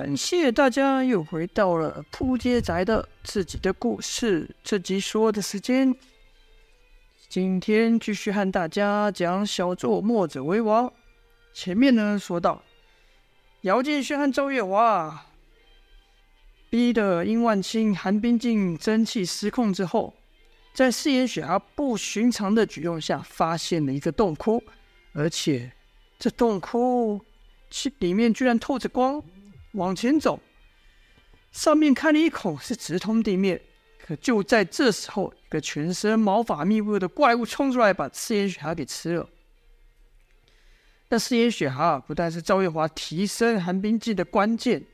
感谢大家又回到了扑街仔的自己的故事这集说的时间。今天继续和大家讲小作墨者为王。前面呢说到，姚建轩和赵月华逼得殷万清、韩冰静真气失控之后，在四眼雪蛤不寻常的举动下，发现了一个洞窟，而且这洞窟其里面居然透着光。往前走，上面开了一口，是直通地面。可就在这时候，一个全身毛发密布的怪物冲出来，把赤眼雪蛤给吃了。那四眼雪蛤不但是赵月华提升寒冰技的关键，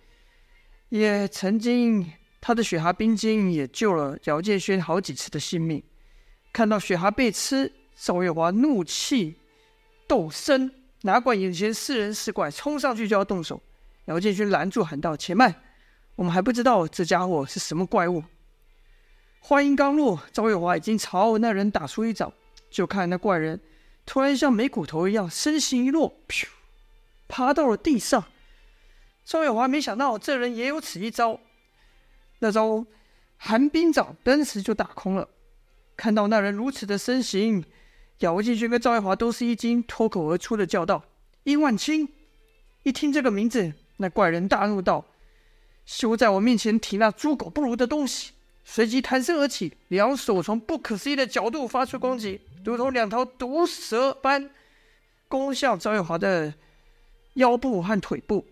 也曾经他的雪蛤冰晶也救了姚建轩好几次的性命。看到雪蛤被吃，赵月华怒气斗深，哪管眼前是人是怪，冲上去就要动手。姚建勋拦住，喊道：“且慢，我们还不知道这家伙是什么怪物。”话音刚落，赵月华已经朝那人打出一掌，就看那怪人突然像没骨头一样，身形一落，噗，趴到了地上。赵月华没想到这人也有此一招，那招寒冰掌当时就打空了。看到那人如此的身形，姚建勋跟赵月华都是一惊，脱口而出的叫道：“殷万清！”一听这个名字。那怪人大怒道：“休在我面前提那猪狗不如的东西！”随即弹身而起，两手从不可思议的角度发出攻击，如同两条毒蛇般攻向赵月华的腰部和腿部。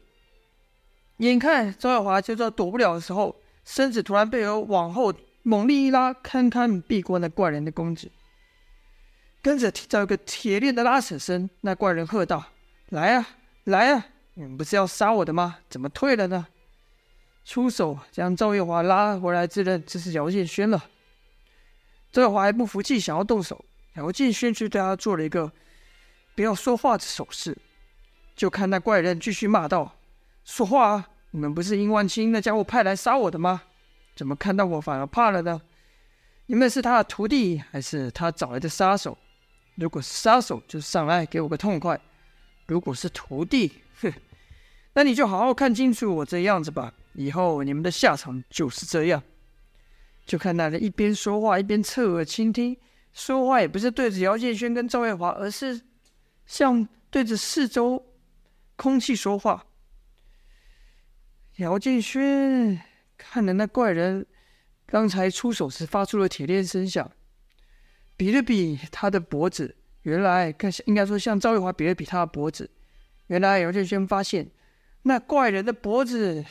眼看赵月华就在躲不了的时候，身子突然被人往后猛力一拉，堪堪避过那怪人的攻击。跟着听到一个铁链的拉扯声，那怪人喝道：“来啊，来啊！”你们不是要杀我的吗？怎么退了呢？出手将赵月华拉回来，自认这是姚建轩了。赵月华还不服气，想要动手，姚建轩却对他做了一个不要说话的手势。就看那怪人继续骂道：“说话啊！你们不是殷万清那家伙派来杀我的吗？怎么看到我反而怕了呢？你们是他的徒弟，还是他找来的杀手？如果是杀手，就上来给我个痛快；如果是徒弟，！”那你就好好看清楚我这样子吧，以后你们的下场就是这样。就看那人一边说话一边侧耳倾听，说话也不是对着姚建轩跟赵月华，而是像对着四周空气说话。姚建轩看着那怪人刚才出手时发出了铁链声响，比了比他的脖子，原来看应该说像赵月华比了比他的脖子，原来姚建轩发现。那怪人的脖子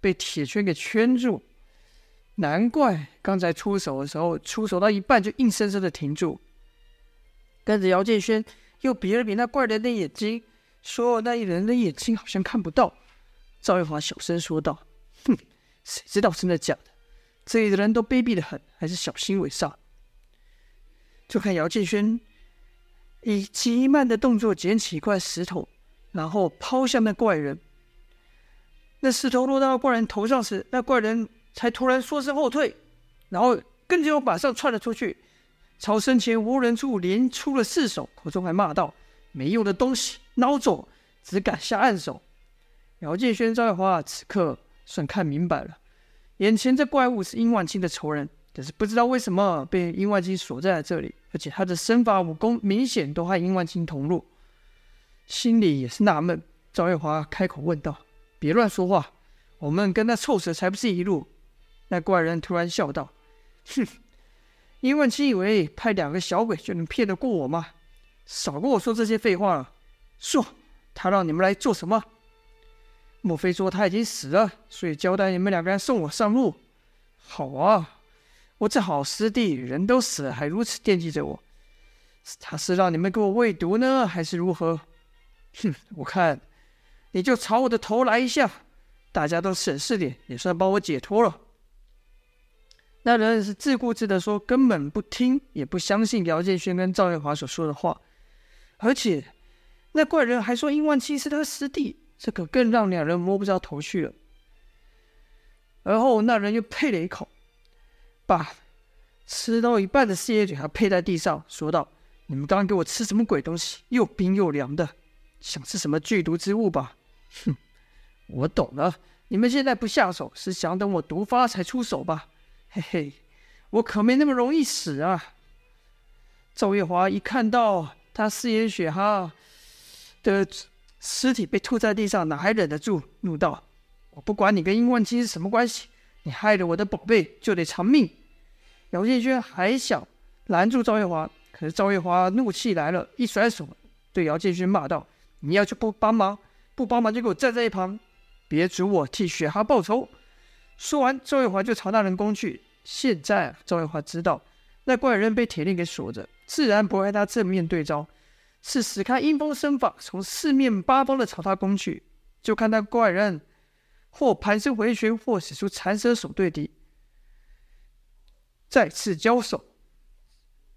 被铁圈给圈住，难怪刚才出手的时候，出手到一半就硬生生的停住。跟着姚建轩又比了比那怪人的眼睛，说：“那一人的眼睛好像看不到。”赵月华小声说道：“哼，谁知道真的假的？这里的人都卑鄙的很，还是小心为上。”就看姚建轩以极慢的动作捡起一块石头，然后抛向那怪人。那石头落到怪人头上时，那怪人才突然缩身后退，然后跟着又马上窜了出去，朝身前无人处连出了四手，口中还骂道：“没用的东西，孬种，只敢下暗手！”姚建轩、赵月华此刻算看明白了，眼前这怪物是殷万清的仇人，但是不知道为什么被殷万清锁在了这里，而且他的身法武功明显都和殷万清同路，心里也是纳闷。赵月华开口问道。别乱说话，我们跟那臭蛇才不是一路。那怪人突然笑道：“哼，殷万青以为派两个小鬼就能骗得过我吗？少跟我说这些废话了。说，他让你们来做什么？莫非说他已经死了，所以交代你们两个人送我上路？好啊，我这好师弟人都死了，还如此惦记着我。他是让你们给我喂毒呢，还是如何？哼，我看。”你就朝我的头来一下，大家都省事点，也算帮我解脱了。那人是自顾自的说，根本不听，也不相信姚建轩跟赵月华所说的话，而且那怪人还说殷万七是他师弟，这可更让两人摸不着头绪了。而后那人又呸了一口，把吃到一半的四眼雪蛤呸在地上，说道：“你们刚刚给我吃什么鬼东西？又冰又凉的，想吃什么剧毒之物吧？”哼，我懂了，你们现在不下手，是想等我毒发才出手吧？嘿嘿，我可没那么容易死啊！赵月华一看到他四眼雪哈的尸体被吐在地上，哪还忍得住，怒道：“我不管你跟殷万青是什么关系，你害了我的宝贝，就得偿命！”姚建轩还想拦住赵月华，可是赵月华怒气来了，一甩手，对姚建轩骂道：“你要就不帮忙，不帮忙就给我站在一旁。”别阻我替雪哈报仇！说完，赵月华就朝那人攻去。现在，赵月华知道那怪人被铁链给锁着，自然不会和他正面对招，是使开阴风身法，从四面八方的朝他攻去。就看那怪人或盘身回旋，或使出缠蛇手对敌。再次交手，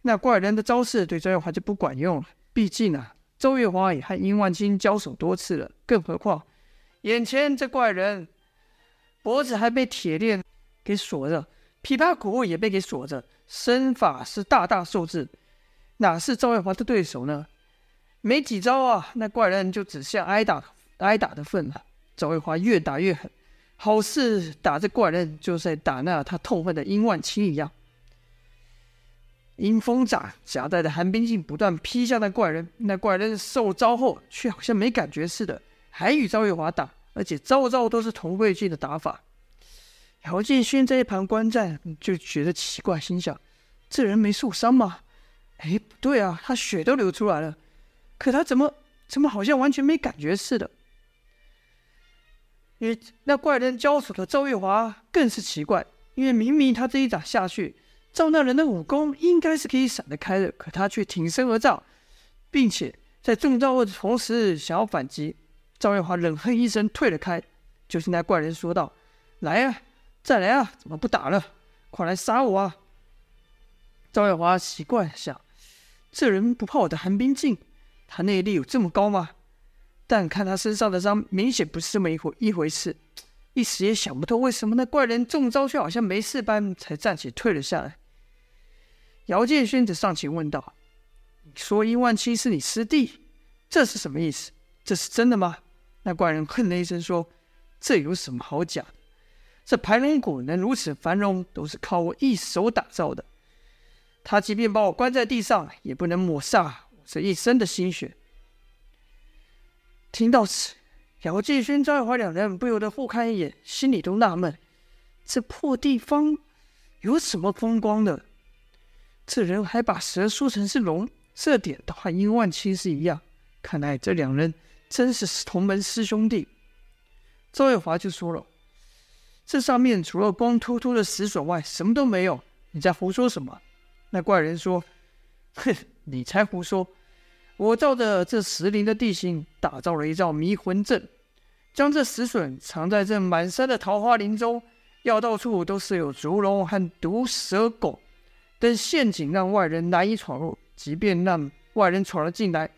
那怪人的招式对赵月华就不管用了。毕竟啊，周月华也和殷万青交手多次了，更何况……眼前这怪人，脖子还被铁链给锁着，琵琶骨也被给锁着，身法是大大受制，哪是赵月华的对手呢？没几招啊，那怪人就只剩挨打挨打的份了。赵月华越打越狠，好似打这怪人就是在打那他痛恨的殷万青一样。阴风斩夹带着寒冰劲不断劈向那怪人，那怪人受招后却好像没感觉似的。还与赵月华打，而且招招都是同归劲的打法。姚建勋在一旁观战，就觉得奇怪，心想：这人没受伤吗？哎，不对啊，他血都流出来了，可他怎么怎么好像完全没感觉似的？与那怪人交手的赵月华更是奇怪，因为明明他这一掌下去，赵那人的武功应该是可以闪得开的，可他却挺身而战，并且在中招的同时想要反击。赵月华冷哼一声，退了开。就听那怪人说道：“来啊，再来啊！怎么不打了？快来杀我啊！”赵月华奇怪想：这人不怕我的寒冰劲？他内力有这么高吗？但看他身上的伤，明显不是这么一回一回事。一时也想不透，为什么那怪人中招却好像没事般，才暂且退了下来。姚建勋则上前问道：“你说殷万青是你师弟，这是什么意思？这是真的吗？”那怪人哼了一声说：“这有什么好假的？这盘龙谷能如此繁荣，都是靠我一手打造的。他即便把我关在地上，也不能抹煞我这一生的心血。”听到此，姚建勋、赵月华两人不由得互看一眼，心里都纳闷：这破地方有什么风光的？这人还把蛇说成是龙，这点倒和殷万青是一样。看来这两人。真是同门师兄弟，赵月华就说了：“这上面除了光秃秃的石笋外，什么都没有。你在胡说什么？”那怪人说：“哼，你才胡说！我照着这石林的地形打造了一罩迷魂阵，将这石笋藏在这满山的桃花林中，要到处都设有毒龙和毒蛇狗但陷阱，让外人难以闯入。即便让外人闯了进来。”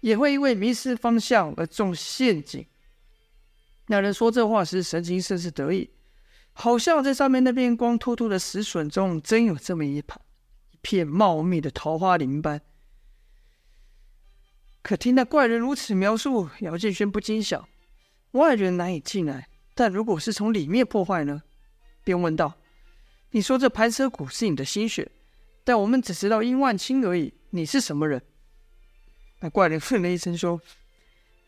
也会因为迷失方向而中陷阱。那人说这话时，神情甚是得意，好像在上面那片光秃秃的石笋中，真有这么一盘一片茂密的桃花林般。可听那怪人如此描述，姚建轩不禁想：外人难以进来，但如果是从里面破坏呢？便问道：“你说这盘蛇谷是你的心血，但我们只知道殷万青而已，你是什么人？”那怪人哼了一声说：“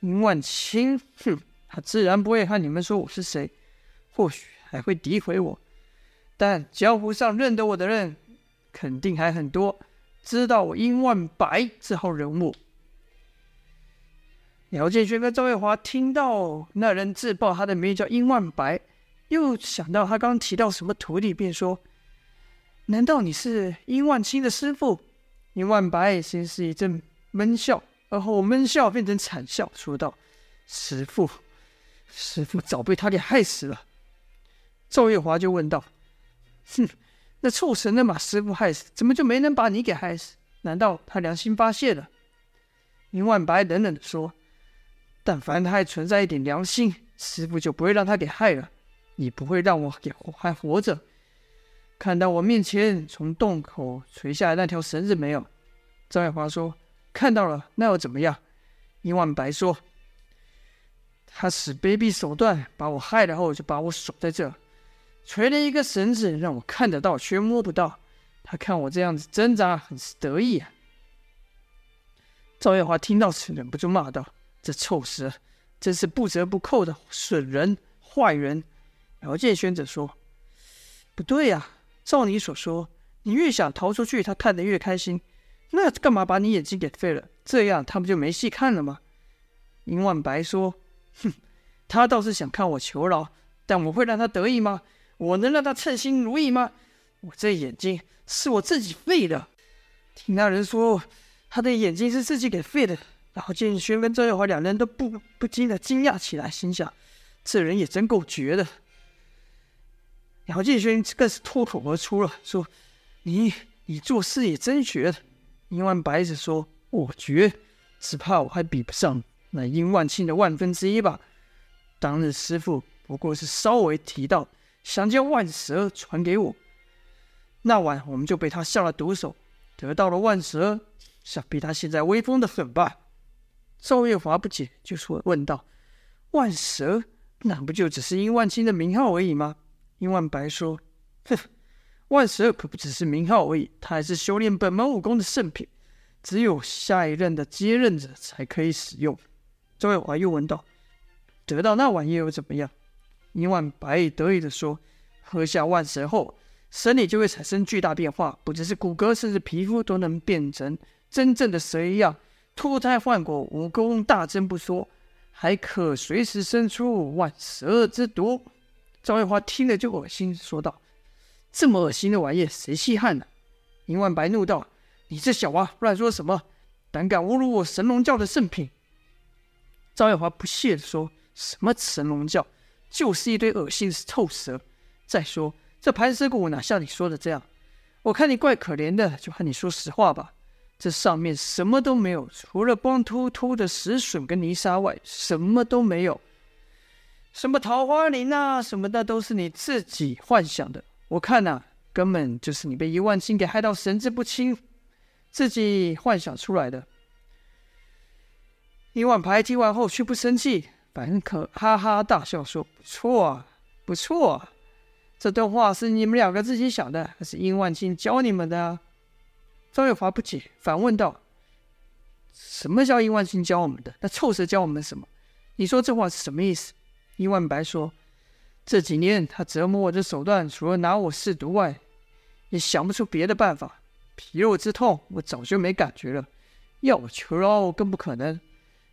殷万青，哼，他自然不会和你们说我是谁，或许还会诋毁我。但江湖上认得我的人，肯定还很多，知道我殷万白这号人物。”姚建轩跟赵月华听到那人自报他的名叫殷万白，又想到他刚提到什么徒弟，便说：“难道你是殷万青的师傅？”殷万白先是一阵。闷笑，而后闷笑变成惨笑，说道：“师父，师父早被他给害死了。”赵月华就问道：“哼，那畜生能把师父害死，怎么就没能把你给害死？难道他良心发泄了？”殷万白冷冷的说：“但凡他还存在一点良心，师父就不会让他给害了，你不会让我给还活着。看到我面前从洞口垂下来那条绳子没有？”赵月华说。看到了，那又怎么样？殷万白说：“他使卑鄙手段把我害了后，就把我锁在这，垂了一个绳子，让我看得到却摸不到。他看我这样子挣扎，很是得意啊。赵月华听到此，忍不住骂道：“这臭蛇，真是不折不扣的损人坏人。”姚建轩则说：“不对呀，照你所说，你越想逃出去，他看得越开心。那干嘛把你眼睛给废了？这样他不就没戏看了吗？”殷万白说：“哼，他倒是想看我求饶，但我会让他得意吗？我能让他称心如意吗？我这眼睛是我自己废的。”听那人说。他的眼睛是自己给废的，然后建轩跟赵月华两人都不不禁的惊讶起来，心想：这人也真够绝的。然后建轩更是脱口而出了，说：“你你做事也真绝。”殷万白子说：“我绝，只怕我还比不上那殷万庆的万分之一吧。当日师傅不过是稍微提到想将万蛇传给我，那晚我们就被他下了毒手，得到了万蛇。”想必他现在威风的很吧？赵月华不解，就说问道：“万蛇，那不就只是殷万清的名号而已吗？”殷万白说：“哼，万蛇可不只是名号而已，他还是修炼本门武功的圣品，只有下一任的接任者才可以使用。”周月华又问道：“得到那玩意又怎么样？”殷万白得意地说：“喝下万蛇后，身体就会产生巨大变化，不只是骨骼，甚至皮肤都能变成。”真正的蛇一样脱胎换骨，武功大增不说，还可随时生出万蛇之毒。赵月华听了就恶心，说道：“这么恶心的玩意，谁稀罕呢？”殷万白怒道：“你这小娃乱说什么？胆敢侮辱我神龙教的圣品！”赵月华不屑地说：“什么神龙教，就是一堆恶心的臭蛇。再说这盘蛇谷哪像你说的这样？我看你怪可怜的，就和你说实话吧。”这上面什么都没有，除了光秃秃的石笋跟泥沙外，什么都没有。什么桃花林啊，什么的都是你自己幻想的。我看呐、根本就是你被殷万清给害到神志不清，自己幻想出来的。殷万牌听完后却不生气，反可哈哈大笑说：“不错啊，不错啊，这段话是你们两个自己想的，还是殷万清教你们的？”张月华不解，反问道：“什么叫殷万清教我们的？那臭蛇教我们什么？你说这话是什么意思？”殷万白说：“这几年他折磨我的手段，除了拿我试毒外，也想不出别的办法。皮肉之痛，我早就没感觉了；要我求饶，更不可能。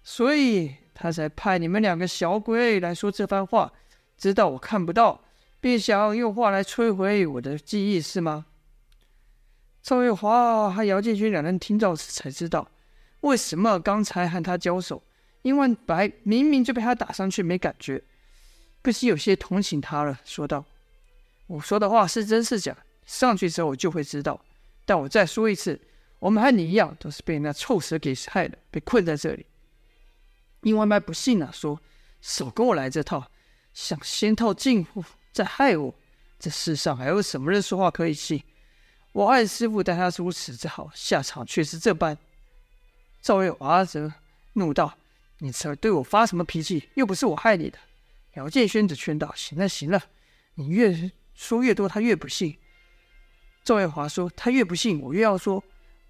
所以他才派你们两个小鬼来说这番话，知道我看不到，便想用话来摧毁我的记忆，是吗？”赵月华和姚建军两人听到时才知道，为什么刚才和他交手，殷万白明明就被他打上去没感觉，不禁有些同情他了，说道：“我说的话是真是假，上去之后我就会知道。但我再说一次，我们和你一样，都是被那臭蛇给害的，被困在这里。”殷万白不信啊，说：“少跟我来这套，想先套近乎，再害我，这世上还有什么人说话可以信？”我爱师傅待他如此之好，下场却是这般。赵月华则怒道：“你这对我发什么脾气？又不是我害你的。”姚建轩则劝道：“行了行了，你越说越多，他越不信。”赵月华说：“他越不信，我越要说。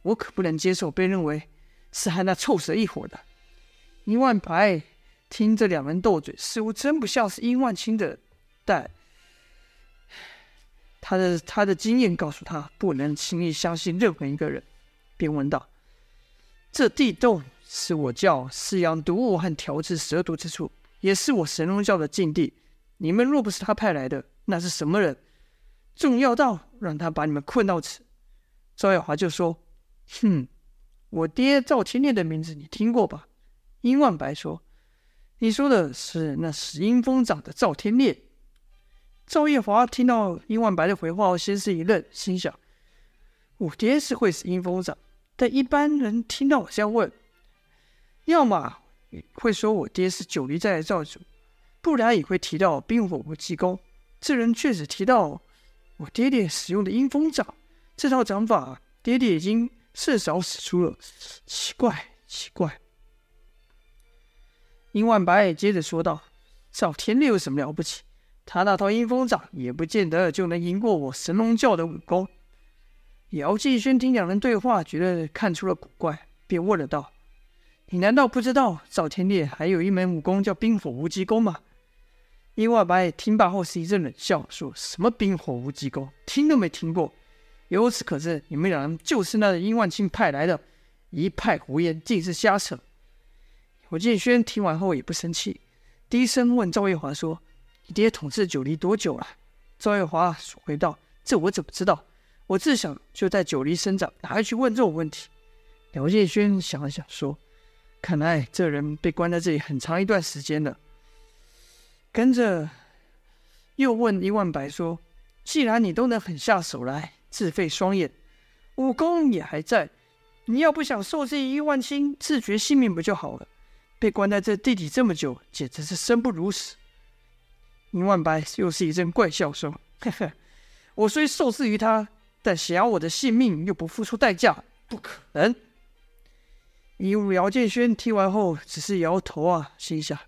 我可不能接受被认为是和那臭蛇一伙的。”殷万白听这两人斗嘴，似乎真不像是殷万清的，但。他的他的经验告诉他，不能轻易相信任何一个人，便问道：“这地洞是我教饲养毒物和调制蛇毒之处，也是我神龙教的禁地。你们若不是他派来的，那是什么人？重要到让他把你们困到此？”赵耀华就说：“哼，我爹赵天烈的名字你听过吧？”殷万白说：“你说的是那使阴风掌的赵天烈。”赵月华听到殷万白的回话后，先是一愣，心想：“我爹是会使阴风掌，但一般人听到我这样问，要么会说我爹是九黎寨的寨主，不然也会提到冰火无极功。这人却只提到我爹爹使用的阴风掌，这套掌法，爹爹已经甚少使出了，奇怪，奇怪。”殷万白接着说道：“赵天烈有什么了不起？他那套阴风掌也不见得就能赢过我神龙教的武功。”姚劲轩听两人对话，觉得看出了古怪，便问了道：“你难道不知道赵天烈还有一门武功叫冰火无极功吗？”殷万白听罢后是一阵冷笑，说什么“冰火无极功”，听都没听过。由此可知，你们两人就是那殷万青派来的，一派胡言，尽是瞎扯。姚建轩听完后也不生气，低声问赵月华说：“你爹统治九黎多久了？”赵月华回道：“这我怎么知道？”我自小就在九黎生长，哪会去问这种问题？姚建轩想了想，说：“看来这人被关在这里很长一段时间了。”跟着又问伊万白说：“既然你都能狠下手来，自废双眼，武功也还在，你要不想受这一万青，自绝性命不就好了？被关在这地底这么久，简直是生不如死。”伊万白又是一阵怪笑说：“呵呵，我虽受制于他。”但想要我的性命又不付出代价，不可能。姚建轩听完后只是摇头啊，心想：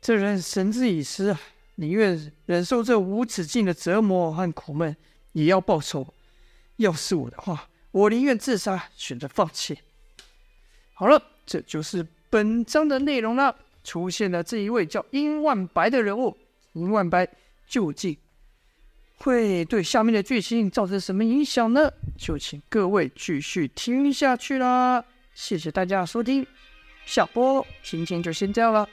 这人神之已失啊，宁愿忍受这无止境的折磨和苦闷，也要报仇。要是我的话，我宁愿自杀，选择放弃。好了，这就是本章的内容了。出现了这一位叫殷万白的人物，殷万白究竟会对下面的剧情造成什么影响呢？就请各位继续听下去啦！谢谢大家收听，下播今天就先这样了。